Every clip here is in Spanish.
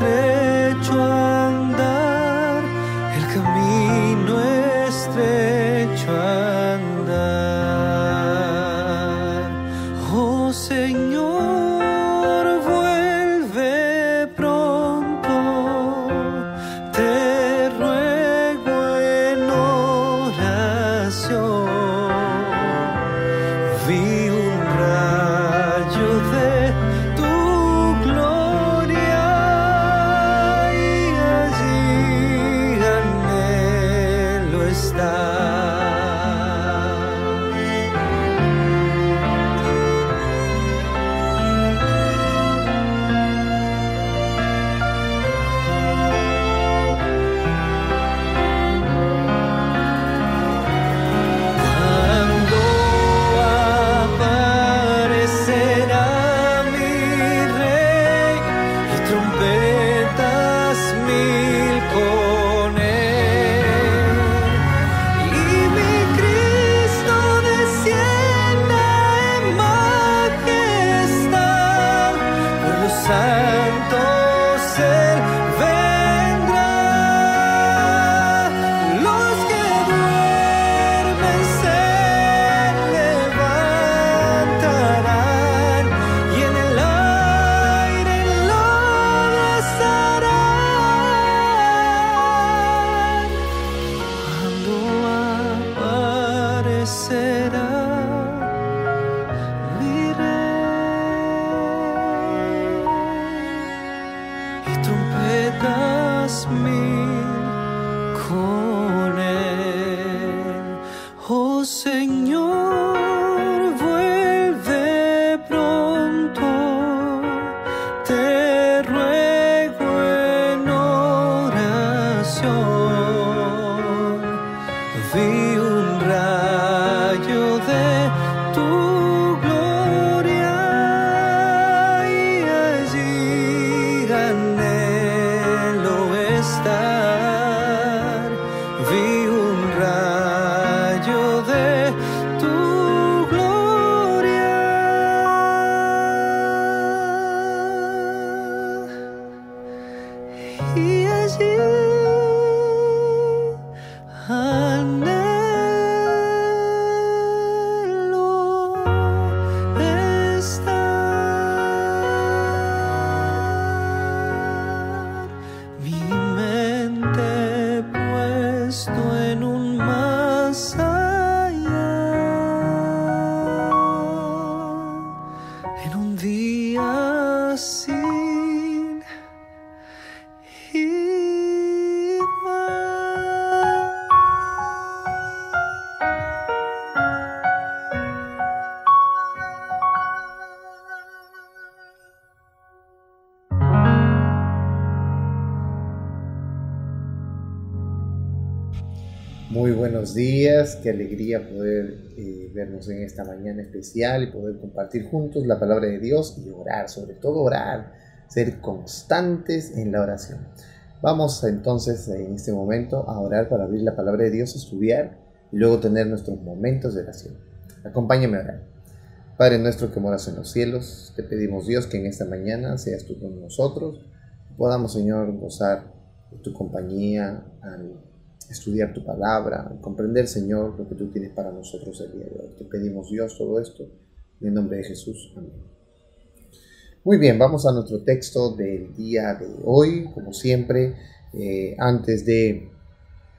entre Muy buenos días, qué alegría poder eh, vernos en esta mañana especial y poder compartir juntos la palabra de Dios y orar, sobre todo orar, ser constantes en la oración. Vamos entonces en este momento a orar para abrir la palabra de Dios, estudiar y luego tener nuestros momentos de oración. Acompáñame a orar. Padre nuestro que moras en los cielos, te pedimos Dios que en esta mañana seas tú con nosotros, podamos Señor gozar de tu compañía al estudiar tu palabra, comprender, Señor, lo que tú tienes para nosotros el día de hoy. Te pedimos, Dios, todo esto en el nombre de Jesús. Amén. Muy bien, vamos a nuestro texto del día de hoy. Como siempre, eh, antes de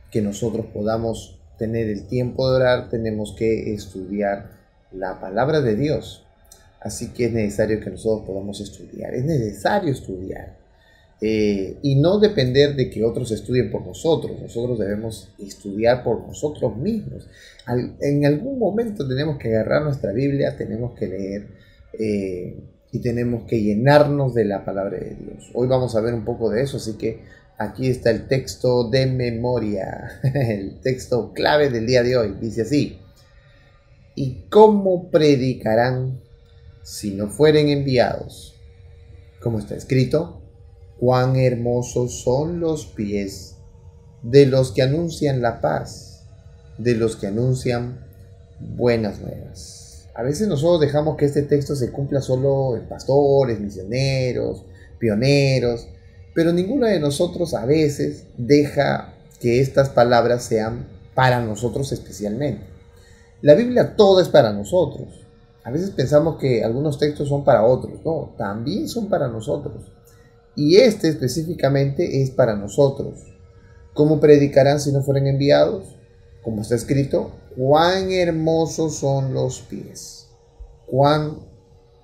que nosotros podamos tener el tiempo de orar, tenemos que estudiar la palabra de Dios. Así que es necesario que nosotros podamos estudiar. Es necesario estudiar. Eh, y no depender de que otros estudien por nosotros. Nosotros debemos estudiar por nosotros mismos. en algún momento tenemos que agarrar nuestra Biblia, tenemos que leer eh, y tenemos que llenarnos de la palabra de Dios. Hoy vamos a ver un poco de eso, así que aquí está el texto de memoria, el texto clave del día de hoy. Dice así, ¿y cómo predicarán si no fueren enviados? Como está escrito, Cuán hermosos son los pies de los que anuncian la paz, de los que anuncian buenas nuevas. A veces nosotros dejamos que este texto se cumpla solo en pastores, misioneros, pioneros, pero ninguno de nosotros a veces deja que estas palabras sean para nosotros especialmente. La Biblia todo es para nosotros. A veces pensamos que algunos textos son para otros. No, también son para nosotros. Y este específicamente es para nosotros. ¿Cómo predicarán si no fueren enviados? Como está escrito, cuán hermosos son los pies, cuán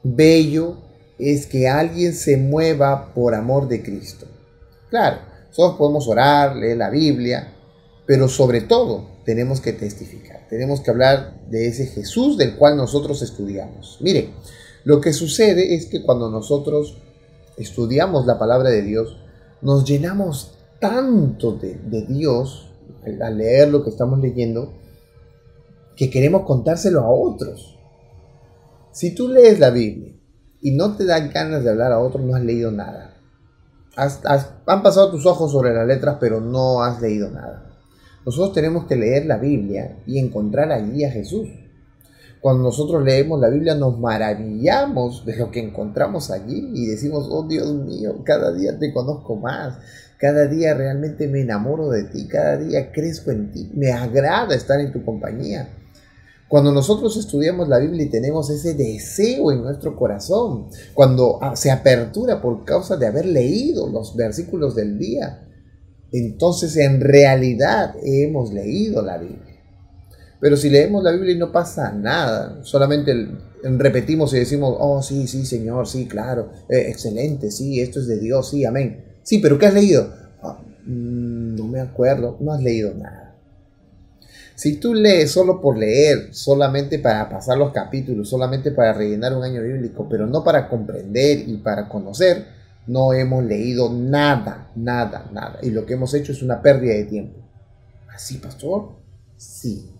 bello es que alguien se mueva por amor de Cristo. Claro, nosotros podemos orar, leer la Biblia, pero sobre todo tenemos que testificar, tenemos que hablar de ese Jesús del cual nosotros estudiamos. Mire, lo que sucede es que cuando nosotros estudiamos la palabra de Dios, nos llenamos tanto de, Dios al leer lo que estamos leyendo, que queremos contárselo a otros. Si tú lees la Biblia y no te dan ganas de hablar a otros, no has leído nada. han pasado tus ojos sobre las letras, pero no has leído nada. Nosotros tenemos que leer la Biblia y encontrar allí a Jesús. Cuando nosotros leemos la Biblia nos maravillamos de lo que encontramos allí y decimos, oh Dios mío, cada día te conozco más, cada día realmente me enamoro de ti, cada día crezco en ti, me agrada estar en tu compañía. Cuando nosotros estudiamos la Biblia y tenemos ese deseo en nuestro corazón, cuando ah, se apertura por causa de haber leído los versículos del día, entonces en realidad hemos leído la Biblia. Pero si leemos la Biblia y no pasa nada, solamente repetimos y decimos, oh sí, sí, Señor, sí, claro, eh, excelente, sí, esto es de Dios, sí, amén. Sí, pero ¿qué has leído? Ah, mm, no me acuerdo, no has leído nada. Si tú lees solo por leer, solamente para pasar los capítulos, solamente para rellenar un año bíblico, pero no para comprender y para conocer, no hemos leído nada, nada, nada. Y lo que hemos hecho es una pérdida de tiempo. ¿Así, pastor? Sí,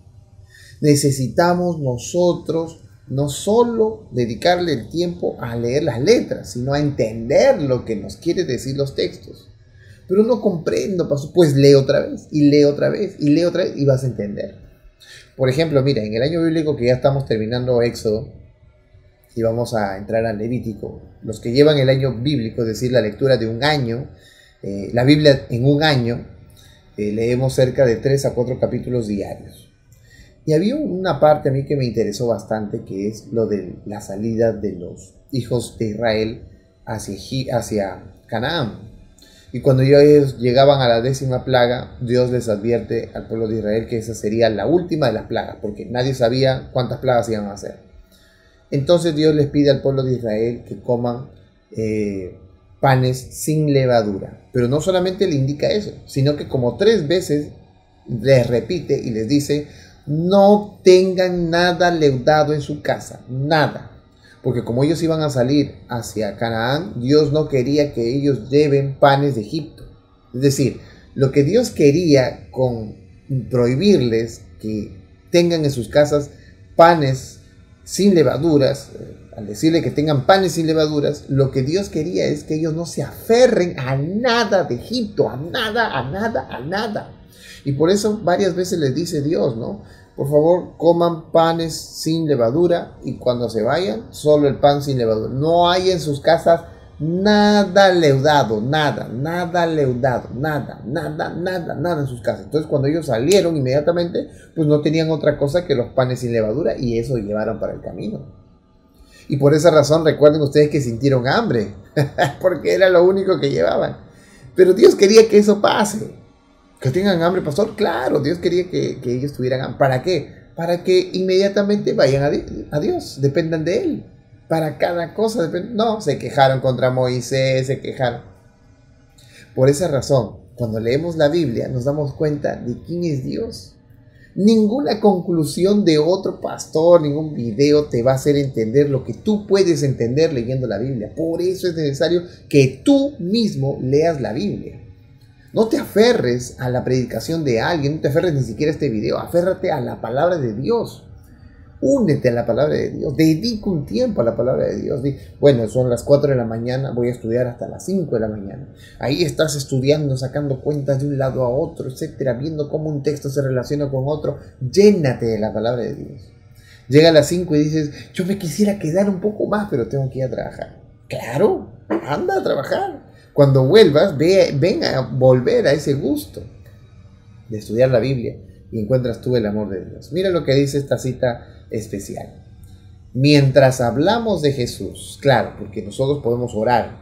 necesitamos nosotros no solo dedicarle el tiempo a leer las letras, sino a entender lo que nos quiere decir los textos. Pero no comprendo, pues lee otra vez, y lee otra vez, y lee otra vez, y vas a entender. Por ejemplo, mira, en el año bíblico que ya estamos terminando Éxodo, y vamos a entrar al Levítico, los que llevan el año bíblico, es decir, la lectura de un año, eh, la Biblia en un año, eh, leemos cerca de 3 a 4 capítulos diarios. Y había una parte a mí que me interesó bastante, que es lo de la salida de los hijos de Israel hacia, Canaán. Y cuando ellos llegaban a la décima plaga, Dios les advierte al pueblo de Israel que esa sería la última de las plagas, porque nadie sabía cuántas plagas iban a hacer. Entonces Dios les pide al pueblo de Israel que coman eh, panes sin levadura. Pero no solamente le indica eso, sino que como tres veces les repite y les dice, no tengan nada leudado en su casa, nada. Porque como ellos iban a salir hacia Canaán, Dios no quería que ellos lleven panes de Egipto. Es decir, lo que Dios quería con prohibirles que tengan en sus casas panes sin levaduras, eh, al decirle que tengan panes sin levaduras, lo que Dios quería es que ellos no se aferren a nada de Egipto, a nada, a nada, a nada. Y por eso varias veces les dice Dios, ¿no? Por favor, coman panes sin levadura y cuando se vayan, solo el pan sin levadura. No hay en sus casas nada leudado, nada, nada leudado, nada, nada, nada, nada en sus casas. Entonces cuando ellos salieron inmediatamente, pues no tenían otra cosa que los panes sin levadura y eso llevaron para el camino. Y por esa razón recuerden ustedes que sintieron hambre, porque era lo único que llevaban. Pero Dios quería que eso pase. Que tengan hambre, pastor. Claro, Dios quería que, ellos tuvieran hambre. ¿Para qué? Para que inmediatamente vayan a, a Dios, dependan de Él para cada cosa. No, se quejaron contra Moisés, se quejaron. Por esa razón, cuando leemos la Biblia nos damos cuenta de quién es Dios. Ninguna conclusión de otro pastor, ningún video te va a hacer entender lo que tú puedes entender leyendo la Biblia. Por eso es necesario que tú mismo leas la Biblia. No te aferres a la predicación de alguien, no te aferres ni siquiera a este video, aférrate a la palabra de Dios. Únete a la palabra de Dios, dedica un tiempo a la palabra de Dios. bueno, son las 4 de la mañana, voy a estudiar hasta las 5 de la mañana. Ahí estás estudiando, sacando cuentas de un lado a otro, etcétera, viendo cómo un texto se relaciona con otro. Llénate de la palabra de Dios. Llega a las 5 y dices, yo me quisiera quedar un poco más, pero tengo que ir a trabajar. Claro, anda a trabajar. Cuando vuelvas, ve, ven a volver a ese gusto de estudiar la Biblia y encuentras tú el amor de Dios. Mira lo que dice esta cita especial. Mientras hablamos de Jesús, claro, porque nosotros podemos orar,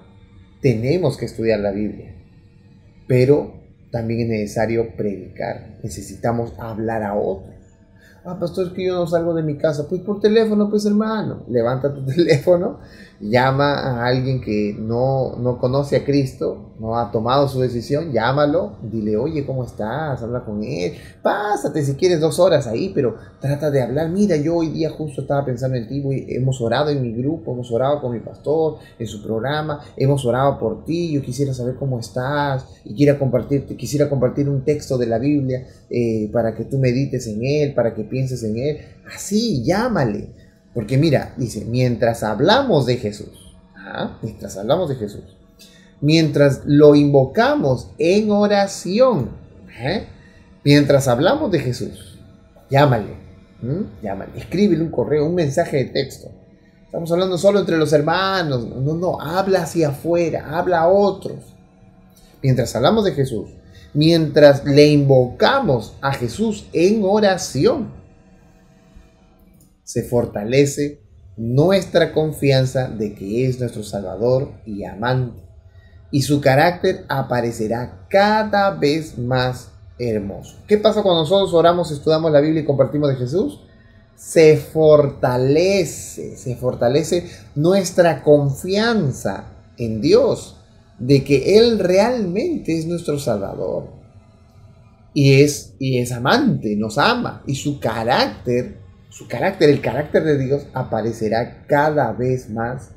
tenemos que estudiar la Biblia, pero también es necesario predicar, necesitamos hablar a otros. Ah, pastor, es que yo no salgo de mi casa. Pues por teléfono, pues hermano. Levanta tu teléfono, llama a alguien que no, no conoce a Cristo, no ha tomado su decisión, llámalo, dile, oye, ¿cómo estás? Habla con él. Pásate si quieres dos horas ahí, pero trata de hablar. Mira, yo hoy día justo estaba pensando en ti, hemos orado en mi grupo, hemos orado con mi pastor, en su programa, hemos orado por ti, yo quisiera saber cómo estás y quiera compartirte, quisiera compartir un texto de la Biblia eh, para que tú medites en él, para que pienses en Él. Así, llámale. Porque mira, dice, mientras hablamos de Jesús, ¿ah? mientras hablamos de Jesús, mientras lo invocamos en oración, ¿eh? mientras hablamos de Jesús, llámale, llámale, escríbele un correo, un mensaje de texto. Estamos hablando solo entre los hermanos, no, no, habla hacia afuera, habla a otros. Mientras hablamos de Jesús, mientras le invocamos a Jesús en oración, se fortalece nuestra confianza de que es nuestro Salvador y amante, y su carácter aparecerá cada vez más hermoso. ¿Qué pasa cuando nosotros oramos, estudiamos la Biblia y compartimos de Jesús? Se fortalece, se fortalece nuestra confianza en Dios, de que Él realmente es nuestro Salvador. Y es, y es amante, nos ama, y su carácter su carácter, el carácter de Dios, aparecerá cada vez más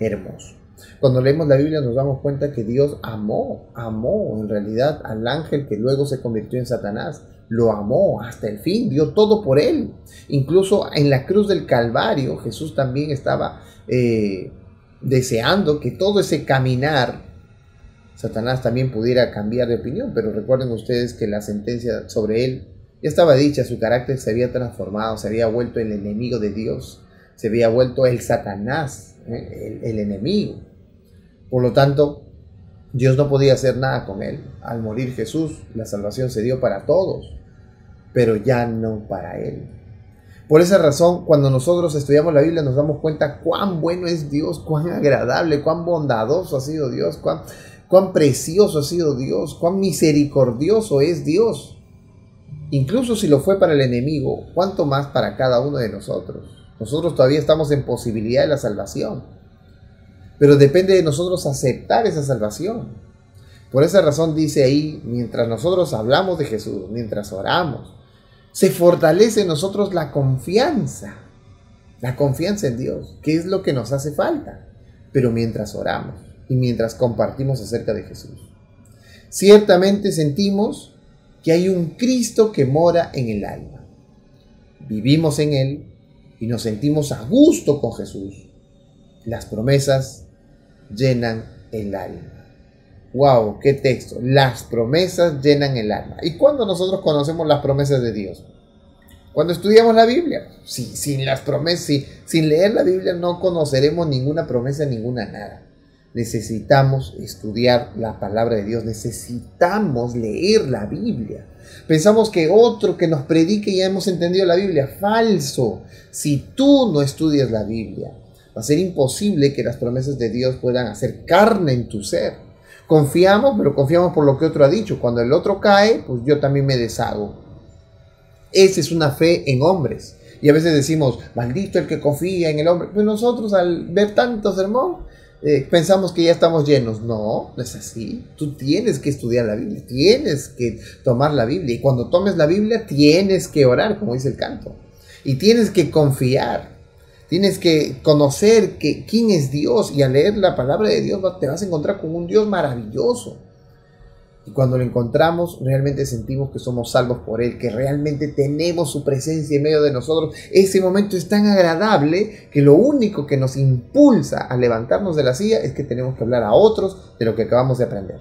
hermoso. Cuando leemos la Biblia nos damos cuenta que Dios amó, amó en realidad al ángel que luego se convirtió en Satanás. Lo amó hasta el fin, dio todo por él. Incluso en la cruz del Calvario Jesús también estaba eh, deseando que todo ese caminar, Satanás también pudiera cambiar de opinión, pero recuerden ustedes que la sentencia sobre él ya estaba dicha, su carácter se había transformado, se había vuelto el enemigo de Dios, se había vuelto el Satanás, ¿eh? el, enemigo. Por lo tanto, Dios no podía hacer nada con él. Al morir Jesús, la salvación se dio para todos, pero ya no para él. Por esa razón, cuando nosotros estudiamos la Biblia nos damos cuenta cuán bueno es Dios, cuán agradable, cuán bondadoso ha sido Dios, cuán, cuán precioso ha sido Dios, cuán misericordioso es Dios. Incluso si lo fue para el enemigo, ¿cuánto más para cada uno de nosotros? Nosotros todavía estamos en posibilidad de la salvación. Pero depende de nosotros aceptar esa salvación. Por esa razón dice ahí, mientras nosotros hablamos de Jesús, mientras oramos, se fortalece en nosotros la confianza. La confianza en Dios, que es lo que nos hace falta. Pero mientras oramos y mientras compartimos acerca de Jesús. Ciertamente sentimos que hay un Cristo que mora en el alma. Vivimos en Él y nos sentimos a gusto con Jesús. Las promesas llenan el alma. ¡Wow! ¡Qué texto! Las promesas llenan el alma. ¿Y cuando nosotros conocemos las promesas de Dios? Cuando estudiamos la Biblia. Sí, sin las promesas, sin leer la Biblia no conoceremos ninguna promesa, ninguna nada. Necesitamos estudiar la palabra de Dios, necesitamos leer la Biblia. Pensamos que otro que nos predique ya hemos entendido la Biblia. Falso. Si tú no estudias la Biblia, va a ser imposible que las promesas de Dios puedan hacer carne en tu ser. Confiamos, pero confiamos por lo que otro ha dicho. Cuando el otro cae, pues yo también me deshago. Esa es una fe en hombres. Y a veces decimos, maldito el que confía en el hombre. Pues nosotros al ver tanto sermón, eh, pensamos que ya estamos llenos. No, no es así. Tú tienes que estudiar la Biblia, tienes que tomar la Biblia. Y cuando tomes la Biblia, tienes que orar, como dice el canto. Y tienes que confiar. Tienes que conocer que, quién es Dios. Y al leer la palabra de Dios te vas a encontrar con un Dios maravilloso y cuando lo encontramos, realmente sentimos que somos salvos por Él, que realmente tenemos su presencia en medio de nosotros. Ese momento es tan agradable que lo único que nos impulsa a levantarnos de la silla es que tenemos que hablar a otros de lo que acabamos de aprender.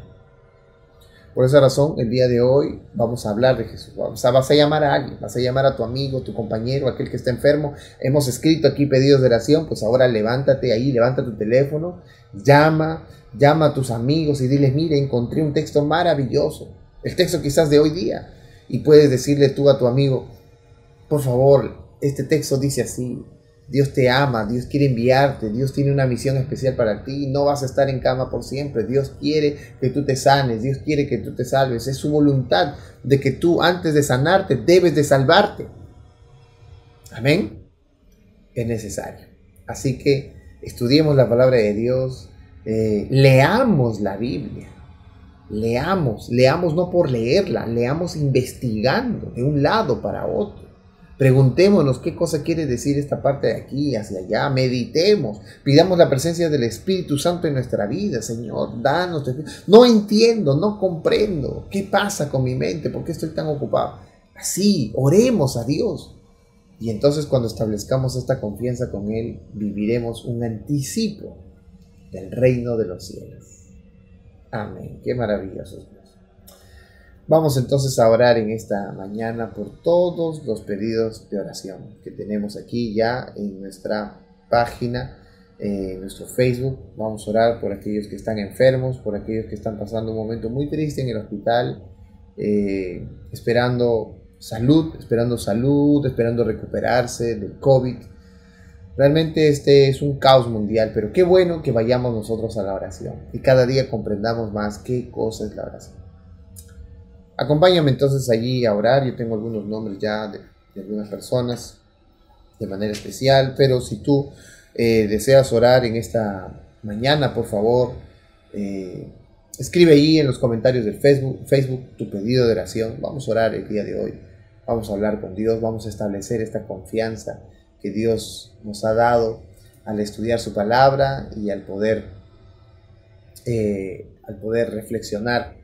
Por esa razón, el día de hoy vamos a hablar de Jesús. O sea, vas a llamar a alguien, vas a llamar a tu amigo, tu compañero, aquel que está enfermo. Hemos escrito aquí pedidos de oración, pues ahora levántate ahí, levanta tu teléfono, llama, llama a tus amigos y diles, mire, encontré un texto maravilloso, el texto quizás de hoy día, y puedes decirle tú a tu amigo, por favor, este texto dice así, Dios te ama, Dios quiere enviarte, Dios tiene una misión especial para ti, no vas a estar en cama por siempre, Dios quiere que tú te sanes, Dios quiere que tú te salves, es su voluntad de que tú antes de sanarte debes de salvarte. Amén. Es necesario. Así que estudiemos la palabra de Dios, eh, leamos la Biblia. Leamos, leamos no por leerla, leamos investigando de un lado para otro. Preguntémonos qué cosa quiere decir esta parte de aquí hacia allá. Meditemos. Pidamos la presencia del Espíritu Santo en nuestra vida, Señor. Danos. No entiendo, no comprendo. ¿Qué pasa con mi mente? ¿Por qué estoy tan ocupado? Así, oremos a Dios. Y entonces cuando establezcamos esta confianza con Él, viviremos un anticipo del reino de los cielos. Amén. Qué maravilloso Dios. Vamos entonces a orar en esta mañana por todos los pedidos de oración que tenemos aquí ya en nuestra página, en nuestro Facebook. Vamos a orar por aquellos que están enfermos, por aquellos que están pasando un momento muy triste en el hospital, eh, esperando salud, esperando salud, esperando recuperarse del COVID Realmente este es un caos mundial, pero qué bueno que vayamos nosotros a la oración y cada día comprendamos más qué cosa es la oración. Acompáñame entonces allí a orar, yo tengo algunos nombres ya de, algunas personas de manera especial, pero si tú eh, deseas orar en esta mañana, por favor, eh, escribe ahí en los comentarios del Facebook, Facebook tu pedido de oración. Vamos a orar el día de hoy, vamos a hablar con Dios, vamos a establecer esta confianza que Dios nos ha dado al estudiar su palabra y al poder, eh, al poder reflexionar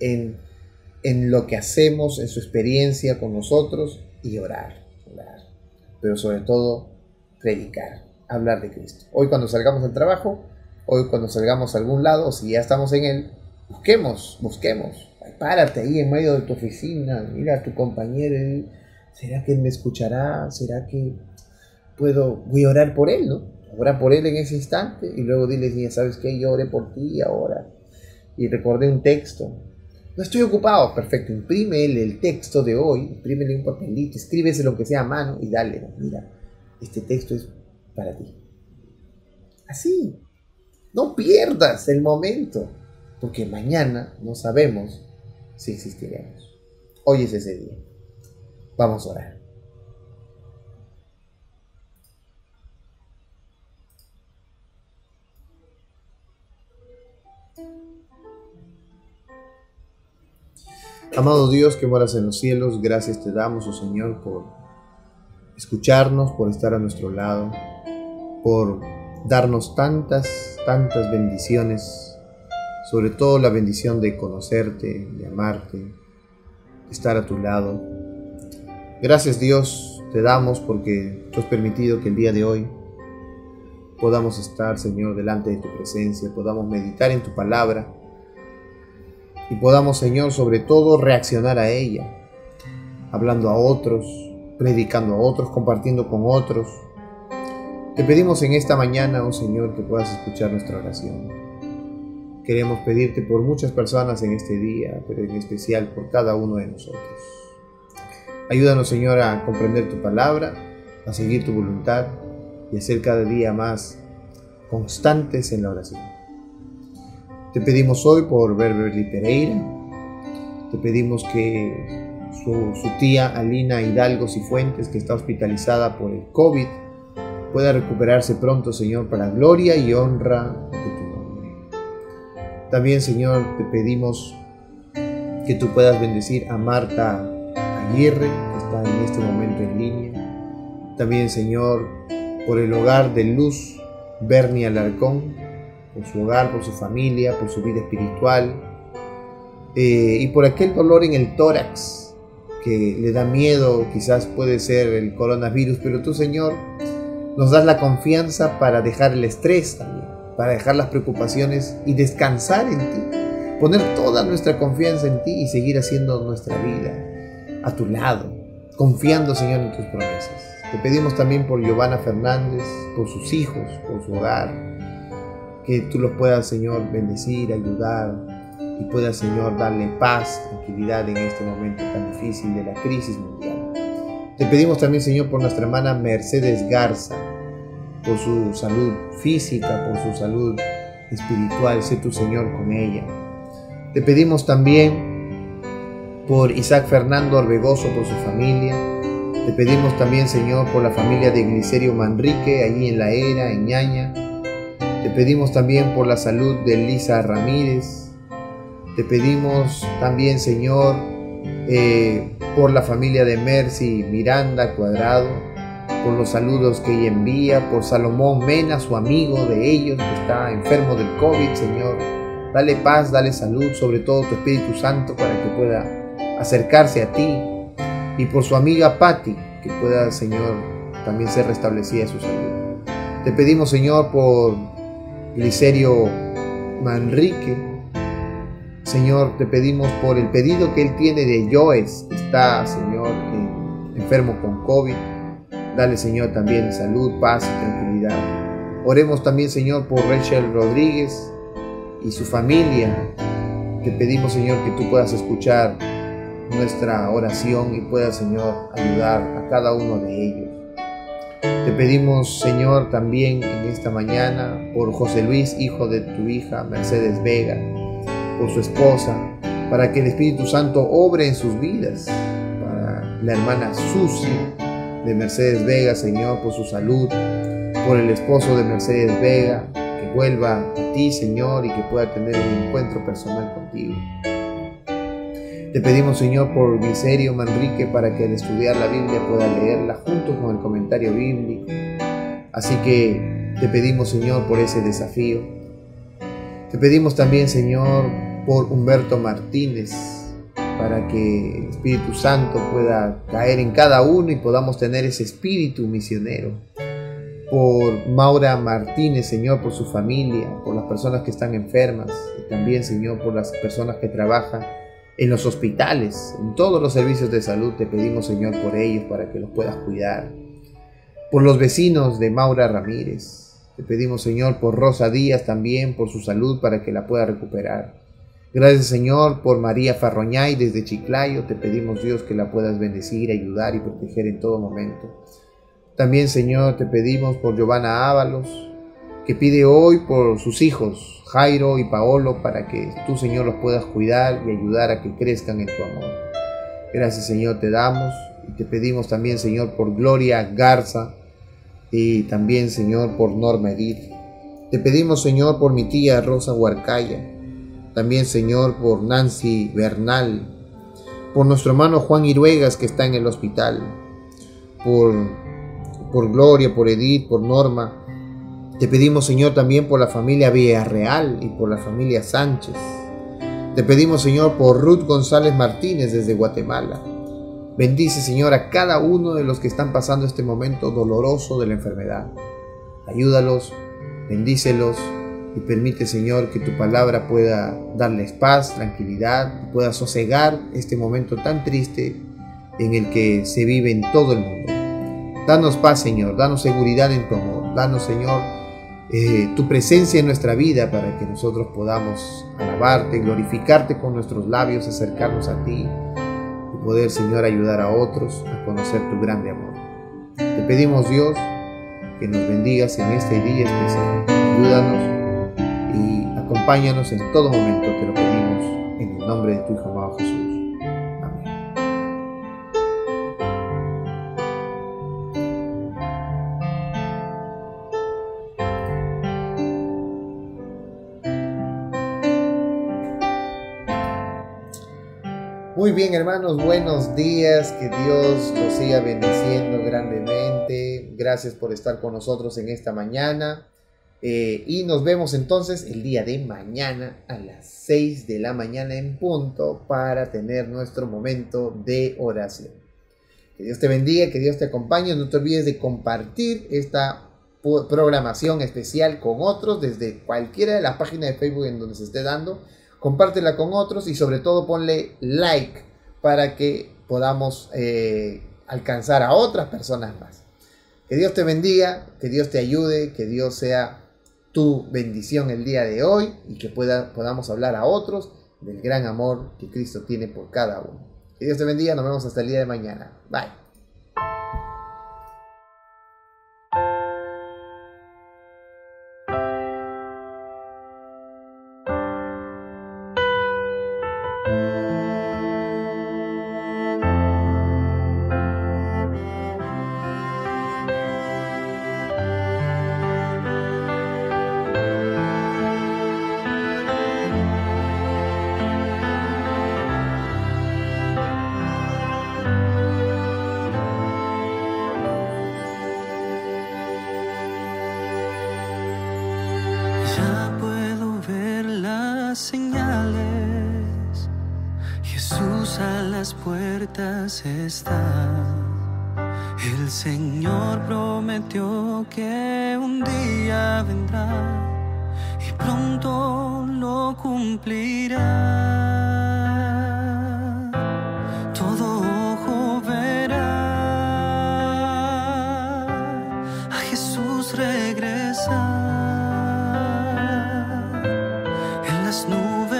en, en, lo que hacemos, en su experiencia con nosotros y orar, orar. Pero sobre todo, predicar, hablar de Cristo. Hoy cuando salgamos al trabajo, hoy cuando salgamos a algún lado, si ya estamos en él, busquemos, busquemos. Párate ahí en medio de tu oficina, mira a tu compañero. ¿Será que me escuchará? ¿Será que puedo, voy a orar por él, ¿no? Orar por él en ese instante y luego dile, sabes que yo oré por ti ahora. Y recordé un texto. No estoy ocupado, perfecto. Imprime el texto de hoy, imprímele un papelito, escríbese lo que sea a mano y dale, mira, este texto es para ti. Así. No pierdas el momento, porque mañana no sabemos si existiremos. Hoy es ese día. Vamos a orar. Amado Dios que moras en los cielos, gracias te damos, oh Señor, por escucharnos, por estar a nuestro lado, por darnos tantas, tantas bendiciones, sobre todo la bendición de conocerte, de amarte, estar a tu lado. Gracias Dios te damos porque tú has permitido que el día de hoy podamos estar, Señor, delante de tu presencia, podamos meditar en tu palabra y podamos, Señor, sobre todo reaccionar a ella, hablando a otros, predicando a otros, compartiendo con otros. Te pedimos en esta mañana, oh Señor, que puedas escuchar nuestra oración. Queremos pedirte por muchas personas en este día, pero en especial por cada uno de nosotros. Ayúdanos, Señor, a comprender tu palabra, a seguir tu voluntad y a ser cada día más constantes en la oración. Te pedimos hoy por Beverly Pereira, te pedimos que su, tía Alina Hidalgo Cifuentes, que está hospitalizada por el COVID, pueda recuperarse pronto, Señor, para gloria y honra de tu nombre. También, Señor, te pedimos que tú puedas bendecir a Marta Aguirre, que está en este momento en línea. También, Señor, por el hogar de Luz Bernie Alarcón, por su hogar, por su familia, por su vida espiritual, eh, y por aquel dolor en el tórax que le da miedo, quizás puede ser el coronavirus, pero tú Señor nos das la confianza para dejar el estrés también, para dejar las preocupaciones y descansar en ti, poner toda nuestra confianza en ti y seguir haciendo nuestra vida a tu lado, confiando Señor en tus promesas. Te pedimos también por Giovanna Fernández, por sus hijos, por su hogar, que tú los puedas, Señor, bendecir, ayudar y puedas, Señor, darle paz, tranquilidad en este momento tan difícil de la crisis mundial. Te pedimos también, Señor, por nuestra hermana Mercedes Garza, por su salud física, por su salud espiritual, sé tu Señor con ella. Te pedimos también por Isaac Fernando Orbegoso, por su familia, te pedimos también, Señor, por la familia de Glicerio Manrique, allí en La Era, en Ñaña. Te pedimos también por la salud de Lisa Ramírez. Te pedimos también, Señor, eh, por la familia de Mercy Miranda Cuadrado, por los saludos que ella envía, por Salomón Mena, su amigo de ellos, que está enfermo del COVID, Señor. Dale paz, dale salud, sobre todo tu Espíritu Santo, para que pueda acercarse a ti, y por su amiga Patti, que pueda, Señor, también ser restablecida su salud. Te pedimos, Señor, por Glicerio Manrique. Señor, te pedimos por el pedido que él tiene de Joes, está, Señor, enfermo con COVID. Dale, Señor, también salud, paz y tranquilidad. Oremos también, Señor, por Rachel Rodríguez y su familia. Te pedimos, Señor, que tú puedas escuchar nuestra oración y pueda, Señor, ayudar a cada uno de ellos. Te pedimos, Señor, también en esta mañana por José Luis, hijo de tu hija Mercedes Vega, por su esposa, para que el Espíritu Santo obre en sus vidas, para la hermana Susi de Mercedes Vega, Señor, por su salud, por el esposo de Mercedes Vega, que vuelva a ti, Señor, y que pueda tener un encuentro personal contigo. Te pedimos, Señor, por Miserio Manrique, para que al estudiar la Biblia pueda leerla junto con el comentario bíblico. Así que te pedimos, Señor, por ese desafío. Te pedimos también, Señor, por Humberto Martínez, para que el Espíritu Santo pueda caer en cada uno y podamos tener ese espíritu misionero. Por Maura Martínez, Señor, por su familia, por las personas que están enfermas también, Señor, por las personas que trabajan en los hospitales, en todos los servicios de salud. Te pedimos, Señor, por ellos para que los puedas cuidar. Por los vecinos de Maura Ramírez. Te pedimos, Señor, por Rosa Díaz también, por su salud, para que la pueda recuperar. Gracias, Señor, por María Farroñay desde Chiclayo. Te pedimos, Dios, que la puedas bendecir, ayudar y proteger en todo momento. También, Señor, te pedimos por Giovanna Ábalos, que pide hoy por sus hijos, Jairo y Paolo, para que tú, Señor, los puedas cuidar y ayudar a que crezcan en tu amor. Gracias, Señor, te damos y te pedimos también, Señor, por Gloria Garza y también, Señor, por Norma Edith. Te pedimos, Señor, por mi tía Rosa Huarcaya, también, Señor, por Nancy Bernal, por nuestro hermano Juan Iruegas que está en el hospital, por, por Gloria, por Edith, por Norma, te pedimos, Señor, también por la familia Villarreal y por la familia Sánchez. Te pedimos, Señor, por Ruth González Martínez desde Guatemala. Bendice, Señor, a cada uno de los que están pasando este momento doloroso de la enfermedad. Ayúdalos, bendícelos y permite, Señor, que tu palabra pueda darles paz, tranquilidad, pueda sosegar este momento tan triste en el que se vive en todo el mundo. Danos paz, Señor, danos seguridad en tu amor, danos, Señor, eh, tu presencia en nuestra vida para que nosotros podamos alabarte, glorificarte con nuestros labios, acercarnos a ti y poder, Señor, ayudar a otros a conocer tu grande amor. Te pedimos, Dios, que nos bendigas en este día especial. Ayúdanos y acompáñanos en todo momento, te lo pedimos en el nombre de tu Hijo amado Jesús. Muy bien, hermanos, buenos días. Que Dios los siga bendiciendo grandemente. Gracias por estar con nosotros en esta mañana. Eh, y nos vemos entonces el día de mañana a las 6 de la mañana en punto para tener nuestro momento de oración. Que Dios te bendiga, que Dios te acompañe. No te olvides de compartir esta programación especial con otros desde cualquiera de las páginas de Facebook en donde se esté dando compártela con otros y sobre todo ponle like para que podamos eh, alcanzar a otras personas más. Que Dios te bendiga, que Dios te ayude, que Dios sea tu bendición el día de hoy y que podamos hablar a otros del gran amor que Cristo tiene por cada uno. Que Dios te bendiga, nos vemos hasta el día de mañana. Bye. Señor prometió que un día vendrá y pronto lo cumplirá.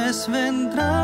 muertos se levantarán.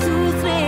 宿醉